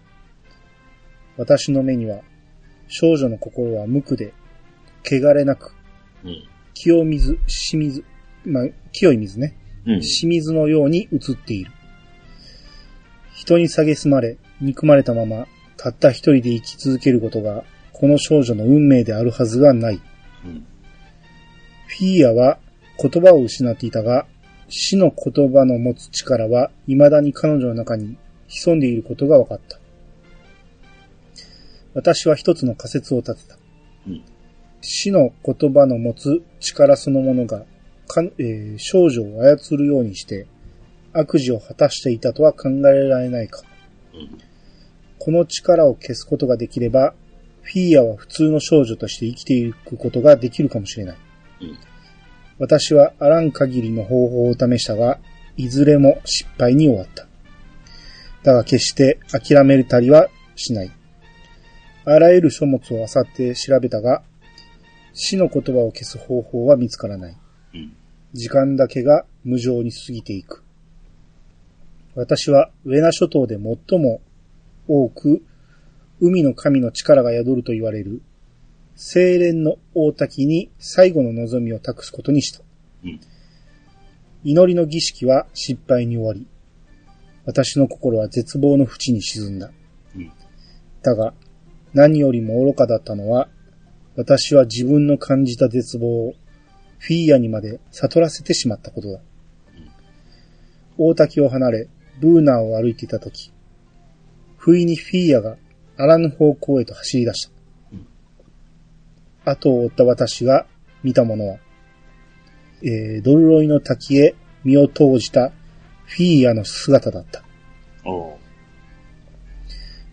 私の目には、少女の心は無垢で、汚れなく、うん。清水、清水、まあ、清い水ね。うん。清水のように映っている。人に蔑まれ、憎まれたまま、たった一人で生き続けることが、この少女の運命であるはずがない。うん。フィーアは言葉を失っていたが、死の言葉の持つ力は未だに彼女の中に潜んでいることが分かった。私は一つの仮説を立てた。うん死の言葉の持つ力そのものが、かえー少女を操るようにして、悪事を果たしていたとは考えられないか。うん。この力を消すことができれば、フィーアは普通の少女として生きていくことができるかもしれない。うん私はあらん限りの方法を試したが、いずれも失敗に終わった。だが決して諦めたりはしない。あらゆる書物を漁って調べたが、死の言葉を消す方法は見つからない。うん。時間だけが無情に過ぎていく。私はウェナ諸島で最も多く海の神の力が宿ると言われる精錬の大滝に最後の望みを託すことにした。うん。祈りの儀式は失敗に終わり、私の心は絶望の淵に沈んだ。うん。だが、何よりも愚かだったのは、私は自分の感じた絶望をフィーアにまで悟らせてしまったことだ。大滝を離れ、ブーナーを歩いていたとき、不意にフィーアがあらぬ方向へと走り出した。うん後を追った私が見たものは、えー、ドルロイの滝へ身を投じたフィーアの姿だった。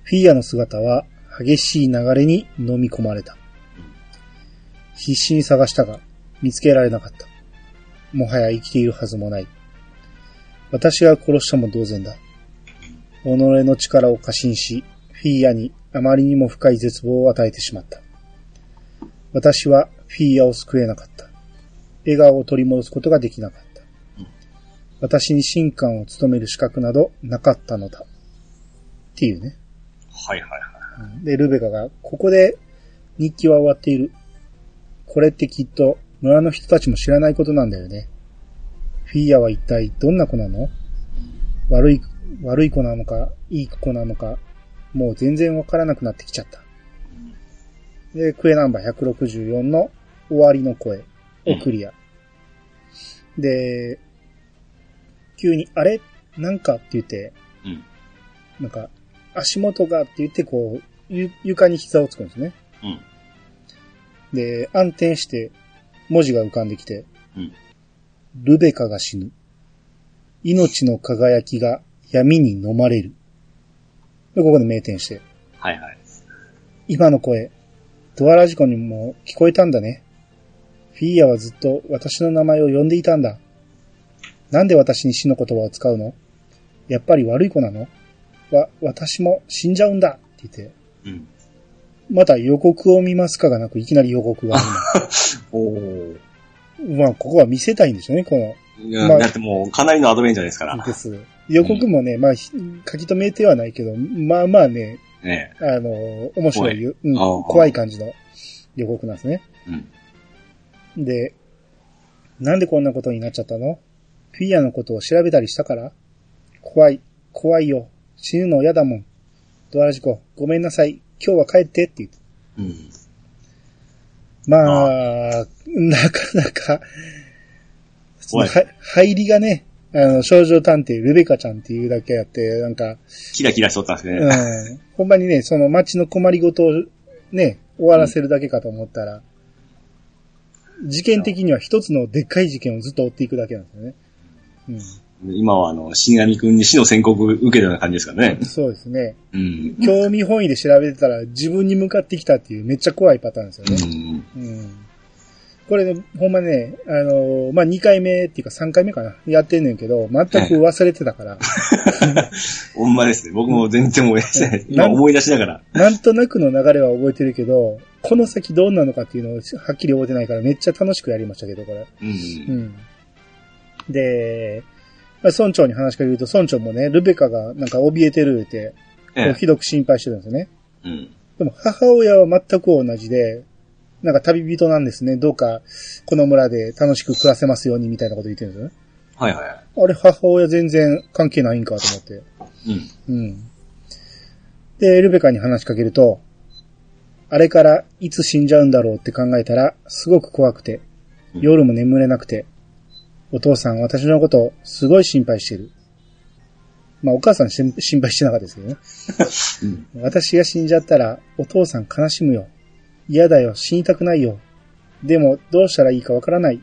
フィーアの姿は激しい流れに飲み込まれた。必死に探したが見つけられなかった。もはや生きているはずもない。私が殺したも同然だ。己の力を過信し、フィーアにあまりにも深い絶望を与えてしまった。私はフィーアを救えなかった。笑顔を取り戻すことができなかった。私に神官を務める資格などなかったのだ。っていうね。はいはいはい。で、ルベカが、ここで日記は終わっている。これってきっと村の人たちも知らないことなんだよね。フィーアは一体どんな子なの？悪い、悪い子なのか、いい子なのか、もう全然わからなくなってきちゃった。で、クエナンバー164の終わりの声をクリア。で、急に、あれ？なんかって言って、うん。なんか、足元がって言ってこう、ゆ床に膝をつくんですね。うん。で、暗転して文字が浮かんできて、うん。ルベカが死ぬ。命の輝きが闇に飲まれる。で、ここで名店して、はいはい。今の声、ドアラジコにも聞こえたんだね。フィーアはずっと私の名前を呼んでいたんだ。なんで私に死の言葉を使うの？やっぱり悪い子なの？わ、私も死んじゃうんだって言って、うん。また予告を見ますかがなくいきなり予告が おお。今。まあ、ここは見せたいんでしょうね、この。いやまあだってもう、かなりのアドベンチャーですから。です。予告もね、まあ、ひ書き留めてはないけど、まあまあね、ねあの、面白いよ、うん怖い感じの予告なんですね。うん。で、なんでこんなことになっちゃったの？フィアのことを調べたりしたから怖い、怖いよ。死ぬの嫌だもん。ドアラジコ、ごめんなさい。今日は帰ってって言って。うん。まあ、なかなか、入りがね、あの、少女探偵、ルベカちゃんっていうだけあって、なんか、キラキラしとったんですね。うん。ほんまにね、その街の困りごとをね、終わらせるだけかと思ったら、事件的には一つのでっかい事件をずっと追っていくだけなんですよね。今はあの、死神くんに死の宣告受けたような感じですからねうん。。そうですね。うん。興味本位で調べてたら自分に向かってきたっていうめっちゃ怖いパターンですようね。ん。うん。これね、ほんまね、あのーまあ、2回目っていうか3回目かな、やってんねんけど、全く忘れてたから、ほんまですね。僕も全然思い出してない。今思い出しながら。なんとなくの流れは覚えてるけど、この先どうなのかっていうのをはっきり覚えてないからめっちゃ楽しくやりましたけど、これ。うん。うん。で、まあ、村長に話しかけると、村長もね、ルベカがなんか怯えてるって、こえうひどく心配してるんですよね。え。うん。でも母親は全く同じで、なんか旅人なんですね。どうかこの村で楽しく暮らせますようにみたいなこと言ってるんですよね。はいはあれ母親全然関係ないんかと思って。い。うん。うん。で、ルベカに話しかけると、あれからいつ死んじゃうんだろうって考えたら、すごく怖くて、うん夜も眠れなくて、お父さん私のことすごい心配してる。まあお母さん心心配してなかったですけどね。うん。私が死んじゃったらお父さん悲しむよ。嫌だよ、死にたくないよ。でも、どうしたらいいかわからない。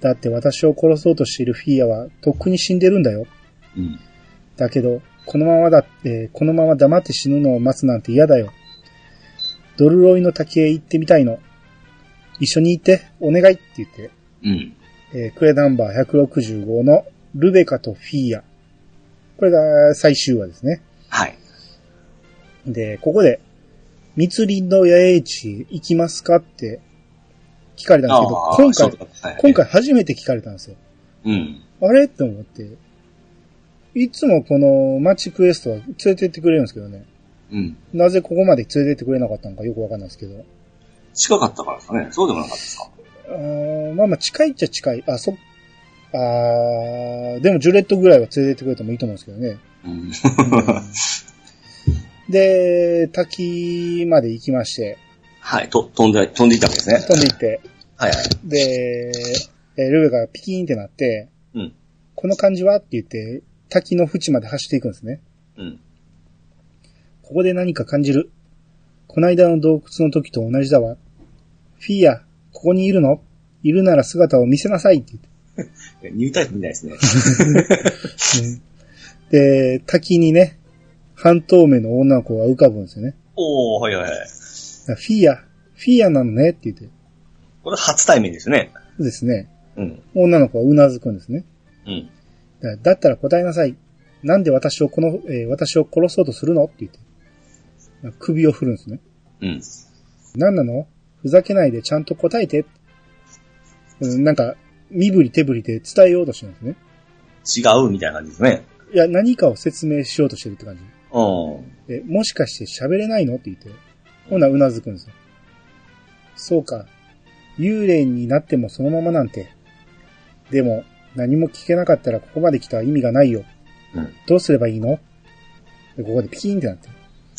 だって私を殺そうとしているフィーアは、とっくに死んでるんだよ。うん。だけど、このままだって、このまま黙って死ぬのを待つなんて嫌だよ。ドルロイの滝へ行ってみたいの。一緒に行って、お願いって言って、うん。えークエナンバー165のルベカとフィーア。これが最終話ですね。はい。で、ここで、密林の野営地へ行きますかって聞かれたんですけど、今回はい今回初めて聞かれたんですよ。うん。あれ？って思って。いつもこのマッチクエストは連れてってくれるんですけどね。うん。なぜここまで連れてってくれなかったのかよくわかんないですけど。近かったからですかね。そうでもなかったですか？あーまあまあ近いっちゃ近い。あ、そ、あーでもジュレットぐらいは連れてってくれてもいいと思うんですけどね。うん。で、滝まで行きまして、はい。と、飛んで、飛んでいったわけですね。飛んで行って、はいはい。で、えールベがピキーンってなって、うん。この感じはって言って、滝の縁まで走っていくんですね。うん。ここで何か感じる。こないだの洞窟の時と同じだわ。フィーア、ここにいるの？いるなら姿を見せなさいって言って。ニュータイプみたいですね。で、滝にね、半透明の女の子が浮かぶんですよね。おー、はいはいはい。フィーア、フィーアなのねって言って。これ初対面ですね。そうですね。うん。女の子はうなずくんですね。うん。だだったら答えなさい。なんで私をこの、えー私を殺そうとするの？って言って。首を振るんですね。うん。何なの？ふざけないでちゃんと答えて。うんなんか、身振り手振りで伝えようとしてるんですね。違うみたいな感じですね。いや、何かを説明しようとしてるって感じ。うん。で、もしかして喋れないの？って言って。ほな、うなずくんですよ。そうか。幽霊になってもそのままなんて。でも、何も聞けなかったらここまで来た意味がないよ。うん。どうすればいいの？でここでピキーンってなって。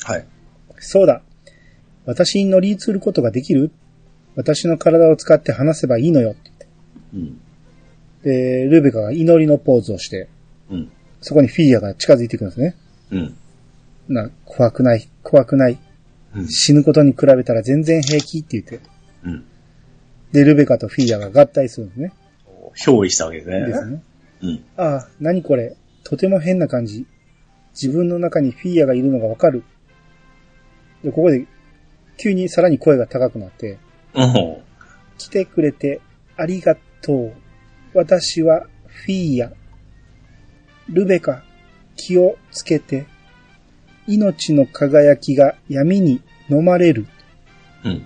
はい。そうだ。私に乗り移ることができる？私の体を使って話せばいいのよ。って言ってうん。で、ルベカが祈りのポーズをして、うん。そこにフィギュアが近づいていくんですね。うん。な、怖くない、怖くない。うん。死ぬことに比べたら全然平気って言って。うん。で、ルベカとフィギュアが合体するんですね。憑依したわけですね。ですね。うん。ああ、何これ。とても変な感じ。自分の中にフィギュアがいるのがわかる。で、ここで、急にさらに声が高くなって、うん。来てくれてありがとう。私はフィーヤ。ルベカ、気をつけて。命の輝きが闇に飲まれる。うん。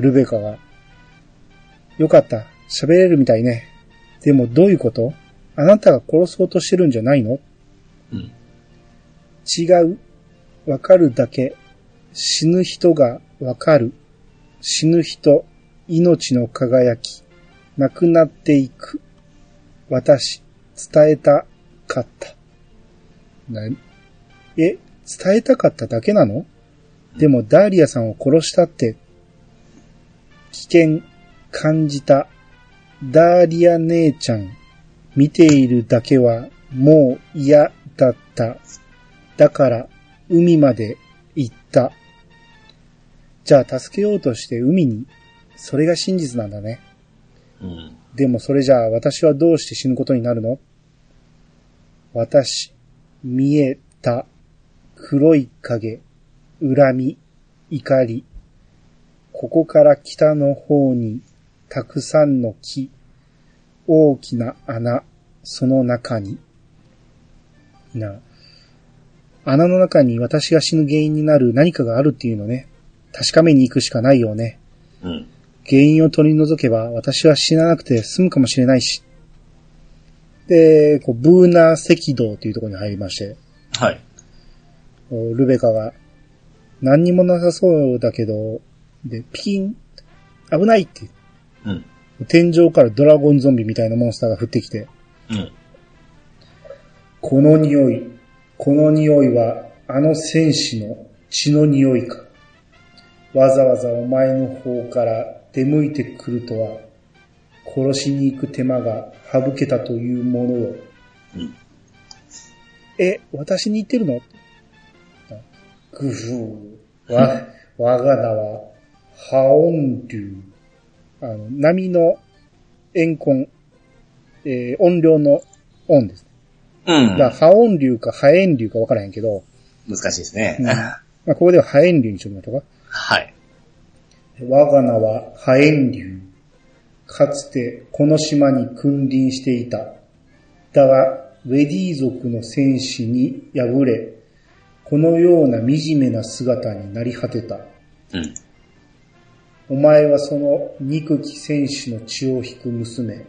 ルベカが、よかった。喋れるみたいね。でもどういうこと？あなたが殺そうとしてるんじゃないの？うん。違う。わかるだけ。死ぬ人がわかる。死ぬ人、命の輝き。なくなっていく。私、伝えたかった。な、え、伝えたかっただけなの？でもダーリアさんを殺したって、危険感じた。ダーリア姉ちゃん、見ているだけはもう嫌だった。だから、海まで行った。じゃあ助けようとして海に。それが真実なんだね。うん。でもそれじゃあ私はどうして死ぬことになるの？私、見えた、黒い影、恨み、怒り。ここから北の方に、たくさんの木、大きな穴、その中に。な、穴の中に私が死ぬ原因になる何かがあるっていうのね。確かめに行くしかないよね。うん。原因を取り除けば私は死ななくて済むかもしれないし。で、こうブーナー赤道というところに入りまして、はい。ルベカが何にもなさそうだけど、で、ピキン、危ないって、うん。天井からドラゴンゾンビみたいなモンスターが降ってきて、うん。この匂い、この匂いはあの戦士の血の匂いか。わざわざお前の方から出向いてくるとは、殺しに行く手間が省けたというものよ。うん。え、私に言ってるの？グフー。わ、我が名は、ハオンデュあの、波の円根、えー音量の音です。うん。だから、波音流か波円流か分からへんけど、難しいですね。うんまあ、ここでは波円流にしときましょうか。はい。我が名はハエン流。かつてこの島に君臨していた。だが、ウェディ族の戦士に敗れ、このような惨めな姿になり果てた。うん。お前はその憎き戦士の血を引く娘。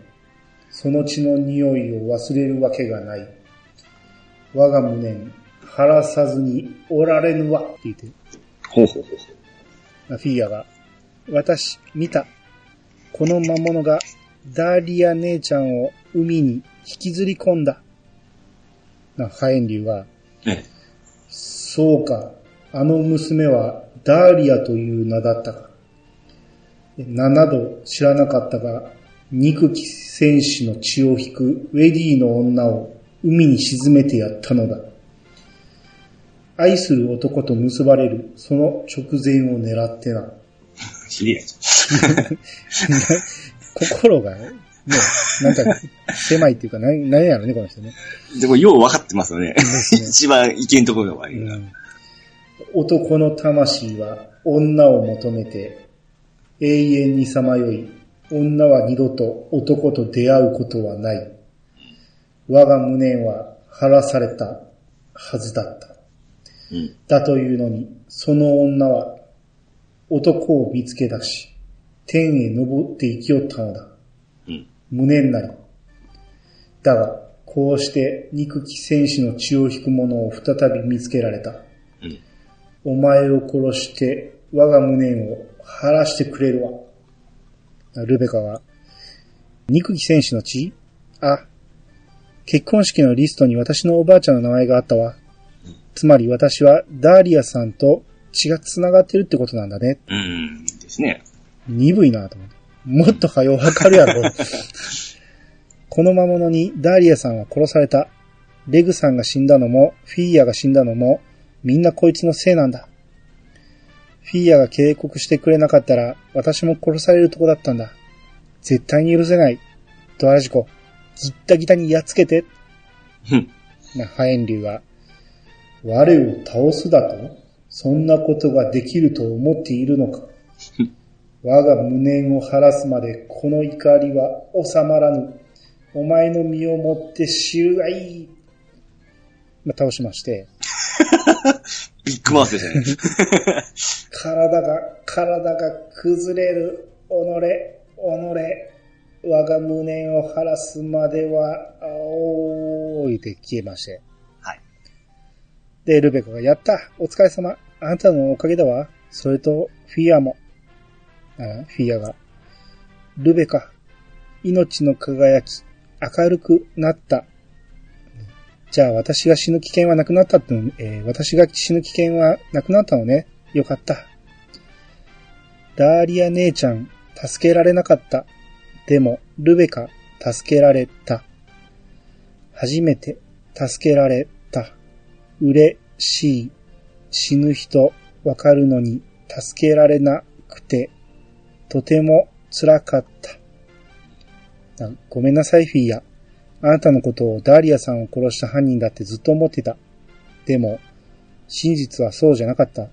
その血の匂いを忘れるわけがない。我が無念、晴らさずにおられぬわ。って言って、ほうほうほうほフィギュアが、私、見た。この魔物が、ダーリア姉ちゃんを海に引きずり込んだ。な、ハエンリュウが、う。えそうか、あの娘はダーリアという名だったか。名など知らなかったが、憎き戦士の血を引くウェディの女を海に沈めてやったのだ。愛する男と結ばれるその直前を狙ってな。知り合い。心がね、なんか狭いっていうか、なんなんやろね、この人ね。でも、よう分かってますよね。すね一番意見ところが悪いな。うん男の魂は女を求めて永遠にさまよい、女は二度と男と出会うことはない。我が無念は晴らされたはずだった。うん。だというのに、その女は男を見つけ出し、天へ登って生きよったのだ。うん。無念なり。だが、こうして憎き戦士の血を引く者を再び見つけられた。うん。お前を殺して我が無念を晴らしてくれるわ。ルベカが、憎き戦士の血？あ、結婚式のリストに私のおばあちゃんの名前があったわ。つまり私はダーリアさんと血が繋がってるってことなんだね。うん。ですね。鈍いなと思って。もっと早うわかるやろ。この魔物にダーリアさんは殺された。レグさんが死んだのも、フィーヤが死んだのも、みんなこいつのせいなんだ。フィーヤが警告してくれなかったら、私も殺されるとこだったんだ。絶対に許せない。ドアラジコ、ギッタギタにやっつけて。うん。な、ハエンリュウが、我を倒すだとそんなことができると思っているのか 我が無念を晴らすまでこの怒りは収まらぬ。お前の身をもって知るがいい。まあ、倒しまして、ビッグマウスですね。体が、体が崩れる。己、己、我が無念を晴らすまでは、おーいて消えまして。で、ルベカが、やったお疲れ様あんたのおかげだわ。それと、フィアも。あフィアが、ルベカ、命の輝き、明るくなった。じゃあ私が死ぬ危険はなくなったって、えー私が死ぬ危険はなくなったのね。よかった。ダーリア姉ちゃん、助けられなかった。でも、ルベカ、助けられた。初めて、助けられ。嬉しい。死ぬ人、わかるのに、助けられなくて、とても辛かった。ごめんなさい、フィーヤ。あなたのことをダーリアさんを殺した犯人だってずっと思ってた。でも、真実はそうじゃなかった。フ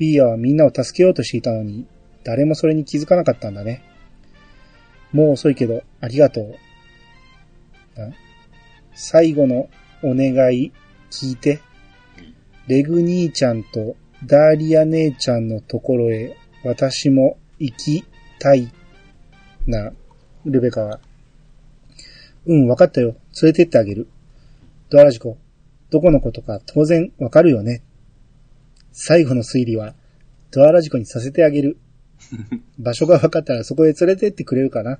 ィーヤはみんなを助けようとしていたのに、誰もそれに気づかなかったんだね。もう遅いけど、ありがとう。最後のお願い、聞いて。レグ兄ちゃんとダーリア姉ちゃんのところへ、私も行きたい。な、ルベカは。うん、わかったよ。連れてってあげる。ドアラジコ、どこのことか当然わかるよね。最後の推理は、ドアラジコにさせてあげる。場所が分かったらそこへ連れてってくれるかな。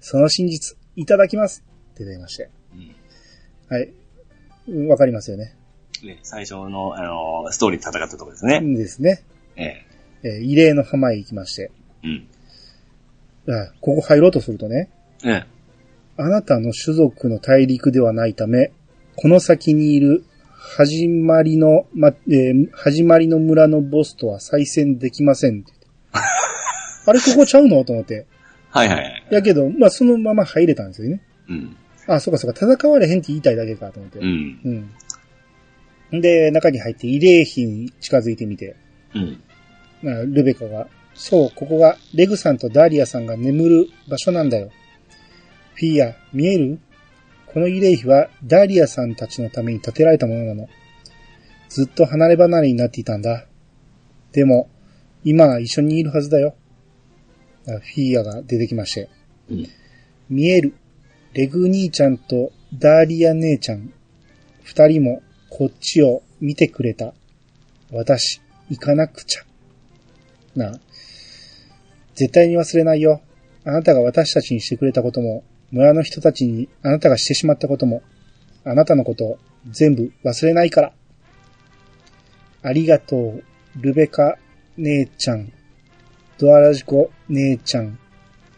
その真実、いただきます。って出まして。うんはい。うんわかりますよね。ね、最初の、あの、ストーリーで戦ったところですね。ですね。ええ。えー異例の浜へ行きまして。うん。あここ入ろうとするとね、ええ。あなたの種族の大陸ではないため、この先にいる始まりの、ま、えー始まりの村のボスとは再戦できません。あれここちゃうの？と思って。はいはい。やけど、まあそのまま入れたんですよね。うん。あ、そうかそうか、戦われへんって言いたいだけかと思ってう。ん。うん。で、中に入って慰霊碑に近づいてみて、うん。まあルベカが、そう、ここがレグさんとダーリアさんが眠る場所なんだよ。フィーア、見える？この慰霊碑はダーリアさんたちのために建てられたものなの。ずっと離れ離れになっていたんだ。でも、今は一緒にいるはずだよ。あフィーアが出てきまして。うん。見える。レグ兄ちゃんとダーリア姉ちゃん。二人もこっちを見てくれた。私、行かなくちゃ。なあ。絶対に忘れないよ。あなたが私たちにしてくれたことも、村の人たちにあなたがしてしまったことも、あなたのことを全部忘れないから。ありがとう、ルベカ姉ちゃん。ドアラジコ姉ちゃん。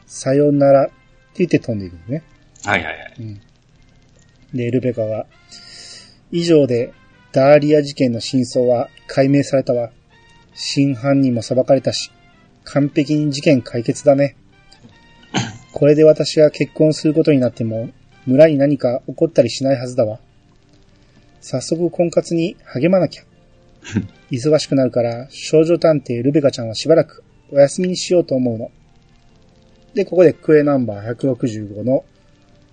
さよなら。って言って飛んでいくんですね。はいはいはい。うん。で、ルベカは、以上でダーリア事件の真相は解明されたわ。真犯人も裁かれたし、完璧に事件解決だね。これで私が結婚することになっても、村に何か起こったりしないはずだわ。早速婚活に励まなきゃ。忙しくなるから、少女探偵ルベカちゃんはしばらくお休みにしようと思うの。で、ここでクエナンバー165の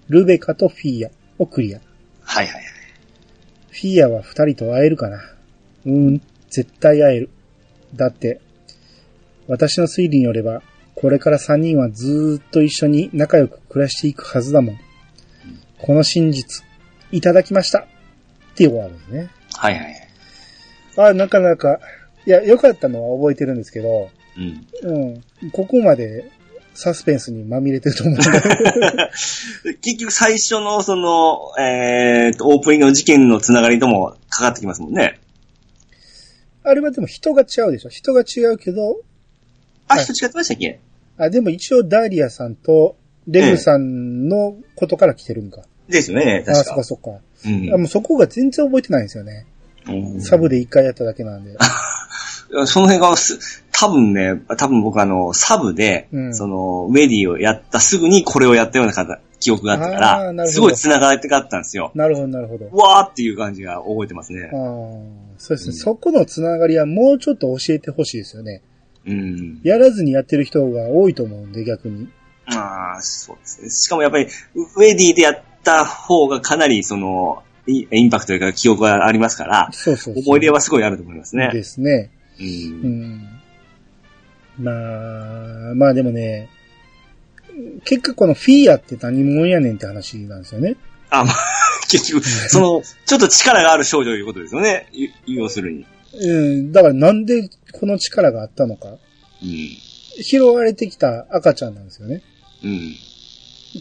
ルベカとフィーアをクリア。はいはいはい。フィーアは二人と会えるかな？うーん、絶対会える。だって、私の推理によれば、これから三人はずーっと一緒に仲良く暮らしていくはずだもん。この真実、いただきました。っていうことなんですね。はいはいはい。あ、なかなか、いや、良かったのは覚えてるんですけど、うん。うん、ここまでサスペンスにまみれてると思う。結局最初のその、えーと、オープニングの事件のつながりともかかってきますもんね。あれはでも人が違うでしょ人が違うけど、あ、はい人違ってましたっけ？あ、でも一応ダーリアさんとレグさんのことから来てるんか。ですよね、あ、確か。そっかそっか。うんあもうそこが全然覚えてないんですよね。うんサブで一回やっただけなんで。その辺がす、多分ね、多分僕あの、サブで、うんその、ウェディをやったすぐにこれをやったような方記憶があったから、すごい繋がってかったんですよ。なるほど、なるほど。うわーっていう感じが覚えてますねあ。あ、そうですね、うんそこのつながりはもうちょっと教えてほしいですよね。うん。やらずにやってる人が多いと思うんで、逆に。ああ、そうですね。しかもやっぱり、ウェディでやった方がかなり、その、イインパクトというか記憶がありますから、そうそうそう。思い出はすごいあると思いますね。ですね。う。うんん。まあ、まあでもね、結果このフィーアって何者やねんって話なんですよね。あ、まあ、結局、その、ちょっと力がある少女ということですよね。ゆ要するに。うん。だからなんでこの力があったのか。うん。拾われてきた赤ちゃんなんですよね。うん。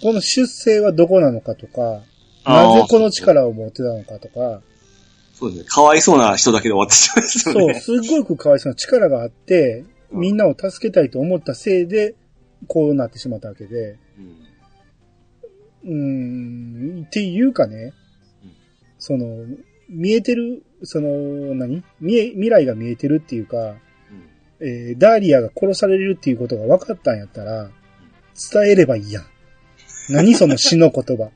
この出生はどこなのかとか、なぜこの力を持ってたのかとか、そうですね。かわいそうな人だけで終わってしまいますよそう、ね。すっごくかわいそうな力があって、みんなを助けたいと思ったせいで、こうなってしまったわけで、うん。うーん、っていうかねうん、その、見えてる、その、何？見え、未来が見えてるっていうか、うんえーダーリアが殺されるっていうことが分かったんやったら、伝えればいいやん。何その死の言葉。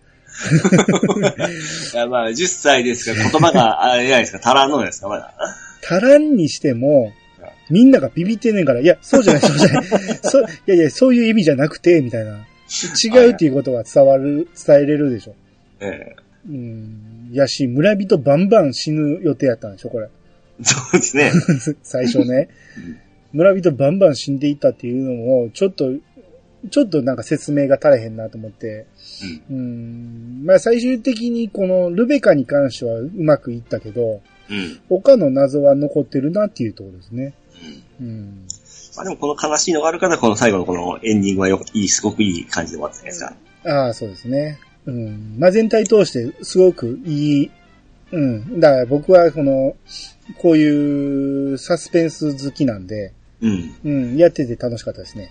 いや、まあ、10歳ですから、言葉が、あれじゃないですか、足らんのですか、まだ。足らんにしても、みんながビビってんねんから、いや、そうじゃない、そうじゃない。そう、いやいや、そういう意味じゃなくて、みたいな。違うっていうことが伝わる、伝えれるでしょ。ええうん。やし、村人バンバン死ぬ予定やったんでしょ、これ。そうですね。最初ね。村人バンバン死んでいったっていうのも、ちょっと、ちょっとなんか説明が足れへんなと思って。うん。うん。まあ最終的にこのルベカに関してはうまくいったけど、うん。他の謎は残ってるなっていうところですね。うん。うん。まあでもこの悲しいのがあるから、この最後のこのエンディングはよいい、すごくいい感じで終わったじゃないですか。ああ、そうですね。うん。まあ、全体通してすごくいい。うん。だから僕はこの、こういうサスペンス好きなんで、うん。うん、やってて楽しかったですね。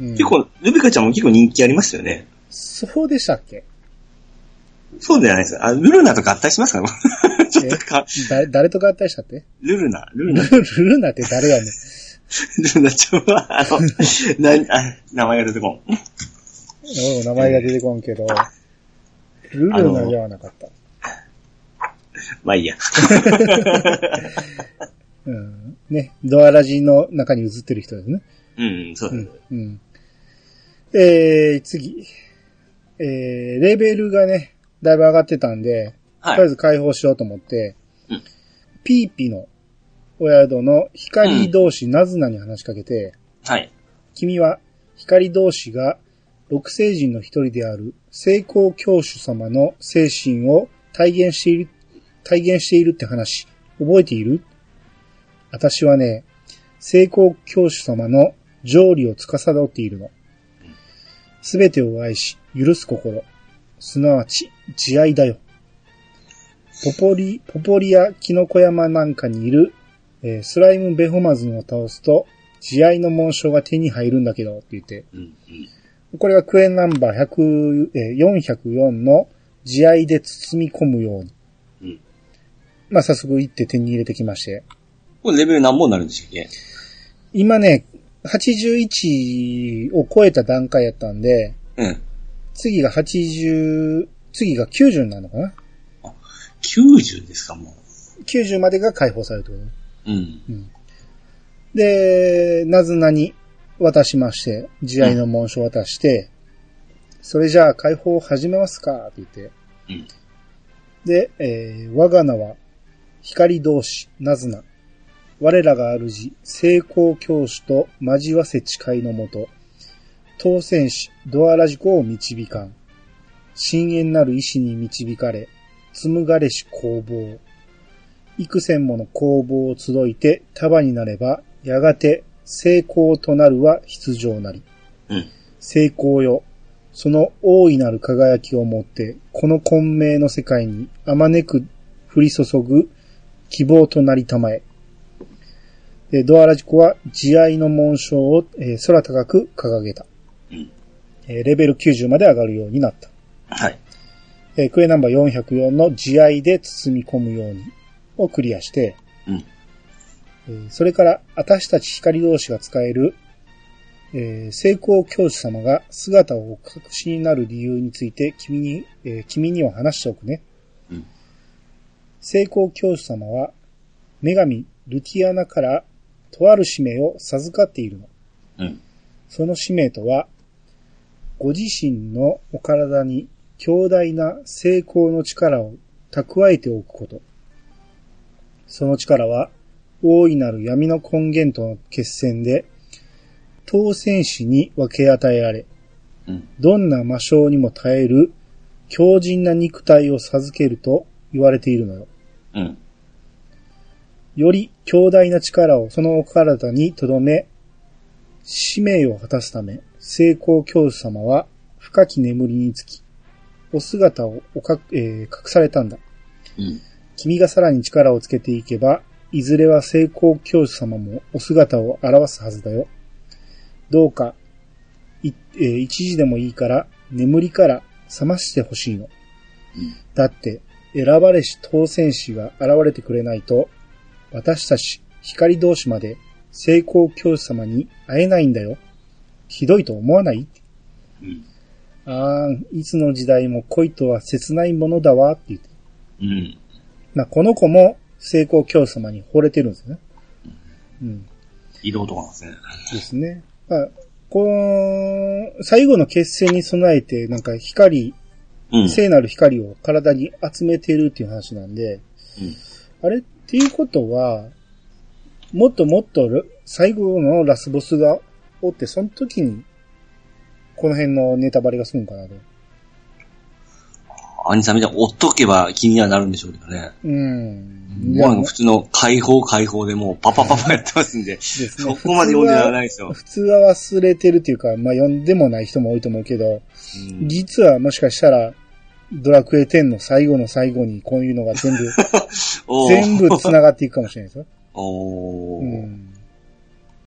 うん、結構、ルベカちゃんも結構人気ありましたよね。そうでしたっけ？そうじゃないですか。あ、ルルナと合体しますか？ちょっとか、だ誰と合体したって？ルルナ、ルルルナ。ルルナって誰やねん。ルナちゃんは、あの、な、あ、名前が出てこん。名前が出てこんけど、ルルナではなかった。まあいいや。うん。ね、ドアラジの中に映ってる人ですね。うん、そうだねうん。。うん。えー、次。えー、レベルがね、だいぶ上がってたんで、とはい。りあえず解放しようと思って、うんピーピのお宿の光同士ナズナに話しかけて、はい。君は光同士が六星人の一人である成功教主様の精神を体現している、体現しているって話、覚えている？私はね、成功教主様の条理を司っているの。すべてを愛し、許す心。すなわち、慈愛だよ。ポポリ、ポポリやキノコ山なんかにいる、えースライムベホマズンを倒すと、慈愛の紋章が手に入るんだけど、って言って。うん、うん。これがクエンナンバー100、えー404の慈愛で包み込むように。うんまあ、早速行って手に入れてきまして。これレベル何本になるんでしたっけ？今ね、81を超えた段階やったんで、うん。次が80、次が90になるのかな？90ですか、も ?90 までが解放されるってことねう。うん。で、なずなに渡しまして、慈愛の紋章を渡して、それじゃあ解放を始めますかって言って。うんで、えー、我が名は、光同士、なずな。我らが主、成功教師と交わせ誓いのもと、当選士、ドアラジコを導かん。深淵なる意志に導かれ、紡がれし工房。幾千もの工房を集いて束になれば、やがて成功となるは必要なり。うん。成功よ。その大いなる輝きをもって、この混迷の世界にあまねく降り注ぐ希望となりたまえ。でドアラジコは慈愛の紋章を、えー空高く掲げた。うん。えーレベル90まで上がるようになった。はい。えークエナンバー404の慈愛で包み込むようにをクリアして、うん。えーそれから、私たち光同士が使える、えー成功教師様が姿をお隠しになる理由について君に、えー君には話しておくね。うん。成功教師様は、女神ルティアナからとある使命を授かっているの。うん。その使命とは、ご自身のお体に強大な成功の力を蓄えておくこと。その力は、大いなる闇の根源との決戦で、当選士に分け与えられ、うん。どんな魔性にも耐える強靭な肉体を授けると言われているのよ。うん。より強大な力をそのお体に留め、使命を果たすため、成功教師様は深き眠りにつき、お姿をおか、えー隠されたんだ。うん。君がさらに力をつけていけば、いずれは成功教師様もお姿を表すはずだよ。どうか、いえー一時でもいいから、眠りから覚ましてほしいの。うん。だって、選ばれし当選士が現れてくれないと、私たち光同士まで成功教師様に会えないんだよ。ひどいと思わない？うん。ああ、いつの時代も恋とは切ないものだわって言って。うん。まあ、この子も成功教師様に惚れてるんですよね。うん。色男なんですね。ですね。まあ、この、最後の決戦に備えて、なんか光、うん。聖なる光を体に集めてるっていう話なんで、うん。あれっていうことは、もっともっとラ最後のラスボスがおって、その時に、この辺のネタバレがするんかなと。兄さんみたいに追っとけば気にはなるんでしょうけどね。うん。もう普通の解放解放でもうパパパパやってますんで、そこまで読んでならないですよ。普通は忘れてるっていうか、まあ読んでもない人も多いと思うけど、うん実はもしかしたら、ドラクエ10の最後の最後にこういうのが全部、全部繋がっていくかもしれないですよ。おーうん。